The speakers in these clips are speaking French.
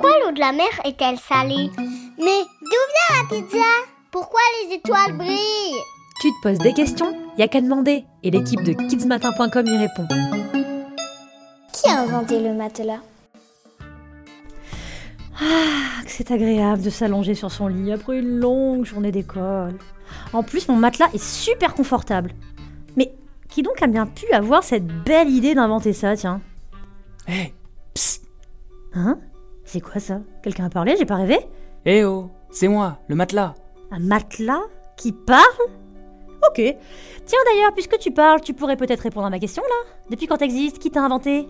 Pourquoi l'eau de la mer est-elle salée Mais d'où vient la pizza? Pourquoi les étoiles brillent? Tu te poses des questions? Y a qu'à demander. Et l'équipe de kidsmatin.com y répond. Qui a inventé le matelas? Ah, que c'est agréable de s'allonger sur son lit après une longue journée d'école. En plus, mon matelas est super confortable. Mais qui donc a bien pu avoir cette belle idée d'inventer ça, tiens? Hé, psst Hein? C'est quoi ça? Quelqu'un a parlé? J'ai pas rêvé? Eh oh, c'est moi, le matelas. Un matelas qui parle? Ok. Tiens d'ailleurs, puisque tu parles, tu pourrais peut-être répondre à ma question là Depuis quand t'existes Qui t'a inventé?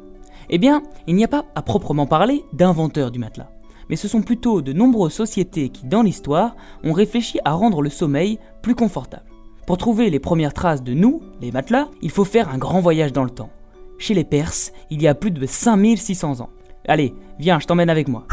Eh bien, il n'y a pas à proprement parler d'inventeur du matelas. Mais ce sont plutôt de nombreuses sociétés qui, dans l'histoire, ont réfléchi à rendre le sommeil plus confortable. Pour trouver les premières traces de nous, les matelas, il faut faire un grand voyage dans le temps. Chez les Perses, il y a plus de 5600 ans. Allez, viens, je t'emmène avec moi.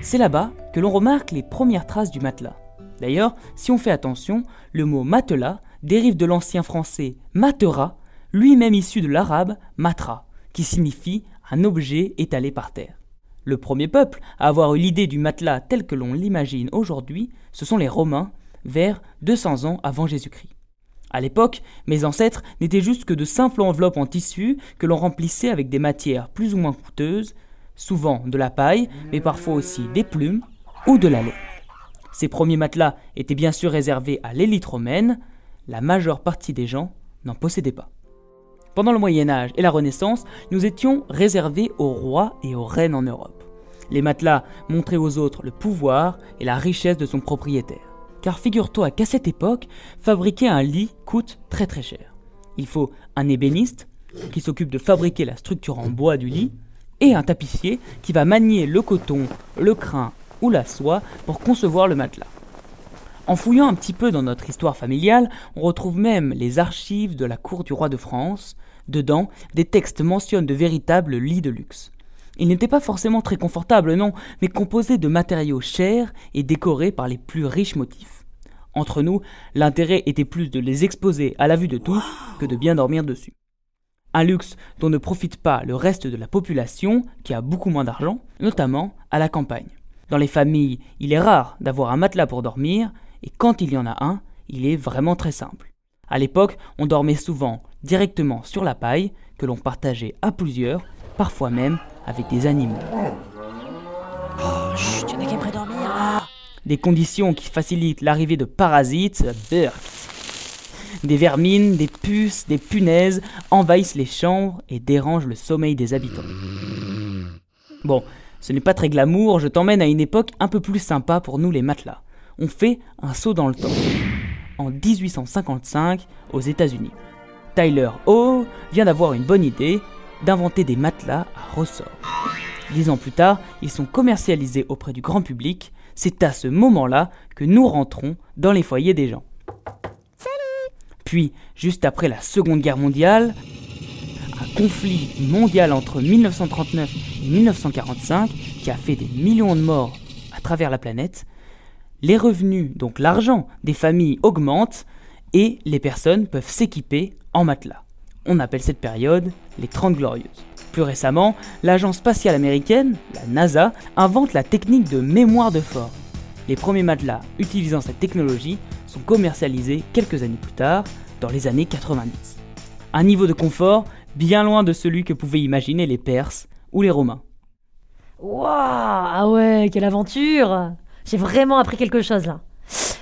C'est là-bas que l'on remarque les premières traces du matelas. D'ailleurs, si on fait attention, le mot matelas dérive de l'ancien français matera, lui-même issu de l'arabe matra, qui signifie un objet étalé par terre. Le premier peuple à avoir eu l'idée du matelas tel que l'on l'imagine aujourd'hui, ce sont les Romains, vers 200 ans avant Jésus-Christ. À l'époque, mes ancêtres n'étaient juste que de simples enveloppes en tissu que l'on remplissait avec des matières plus ou moins coûteuses, souvent de la paille, mais parfois aussi des plumes ou de la laine. Ces premiers matelas étaient bien sûr réservés à l'élite romaine, la majeure partie des gens n'en possédaient pas. Pendant le Moyen Âge et la Renaissance, nous étions réservés aux rois et aux reines en Europe. Les matelas montraient aux autres le pouvoir et la richesse de son propriétaire. Car figure-toi qu'à cette époque, fabriquer un lit coûte très très cher. Il faut un ébéniste qui s'occupe de fabriquer la structure en bois du lit et un tapissier qui va manier le coton, le crin ou la soie pour concevoir le matelas. En fouillant un petit peu dans notre histoire familiale, on retrouve même les archives de la cour du roi de France. Dedans, des textes mentionnent de véritables lits de luxe. Ils n'étaient pas forcément très confortables, non, mais composés de matériaux chers et décorés par les plus riches motifs. Entre nous, l'intérêt était plus de les exposer à la vue de tous que de bien dormir dessus. Un luxe dont ne profite pas le reste de la population qui a beaucoup moins d'argent, notamment à la campagne. Dans les familles, il est rare d'avoir un matelas pour dormir, et quand il y en a un, il est vraiment très simple. À l'époque, on dormait souvent directement sur la paille, que l'on partageait à plusieurs, parfois même avec des animaux. Oh, chut, a qui dormir là Des conditions qui facilitent l'arrivée de parasites, burk. Des vermines, des puces, des punaises envahissent les chambres et dérangent le sommeil des habitants. Bon, ce n'est pas très glamour, je t'emmène à une époque un peu plus sympa pour nous les matelas. On fait un saut dans le temps. En 1855, aux États-Unis. Tyler O vient d'avoir une bonne idée d'inventer des matelas à ressort. Dix ans plus tard, ils sont commercialisés auprès du grand public. C'est à ce moment-là que nous rentrons dans les foyers des gens. Puis, juste après la Seconde Guerre mondiale, un conflit mondial entre 1939 et 1945 qui a fait des millions de morts à travers la planète, les revenus, donc l'argent des familles augmentent et les personnes peuvent s'équiper en matelas. On appelle cette période les 30 glorieuses. Plus récemment, l'agence spatiale américaine, la NASA, invente la technique de mémoire de forme. Les premiers matelas utilisant cette technologie sont commercialisés quelques années plus tard, dans les années 90. Un niveau de confort bien loin de celui que pouvaient imaginer les Perses ou les Romains. Waouh Ah ouais, quelle aventure J'ai vraiment appris quelque chose là.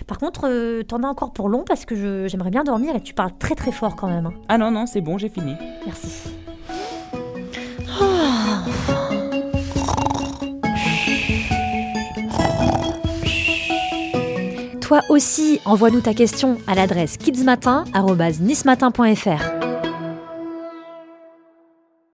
Par contre, euh, t'en as encore pour long parce que j'aimerais bien dormir et tu parles très très fort quand même. hein. Ah non, non, c'est bon, j'ai fini. Merci. Toi aussi, envoie-nous ta question à l'adresse kidsmatin.nismatin.fr.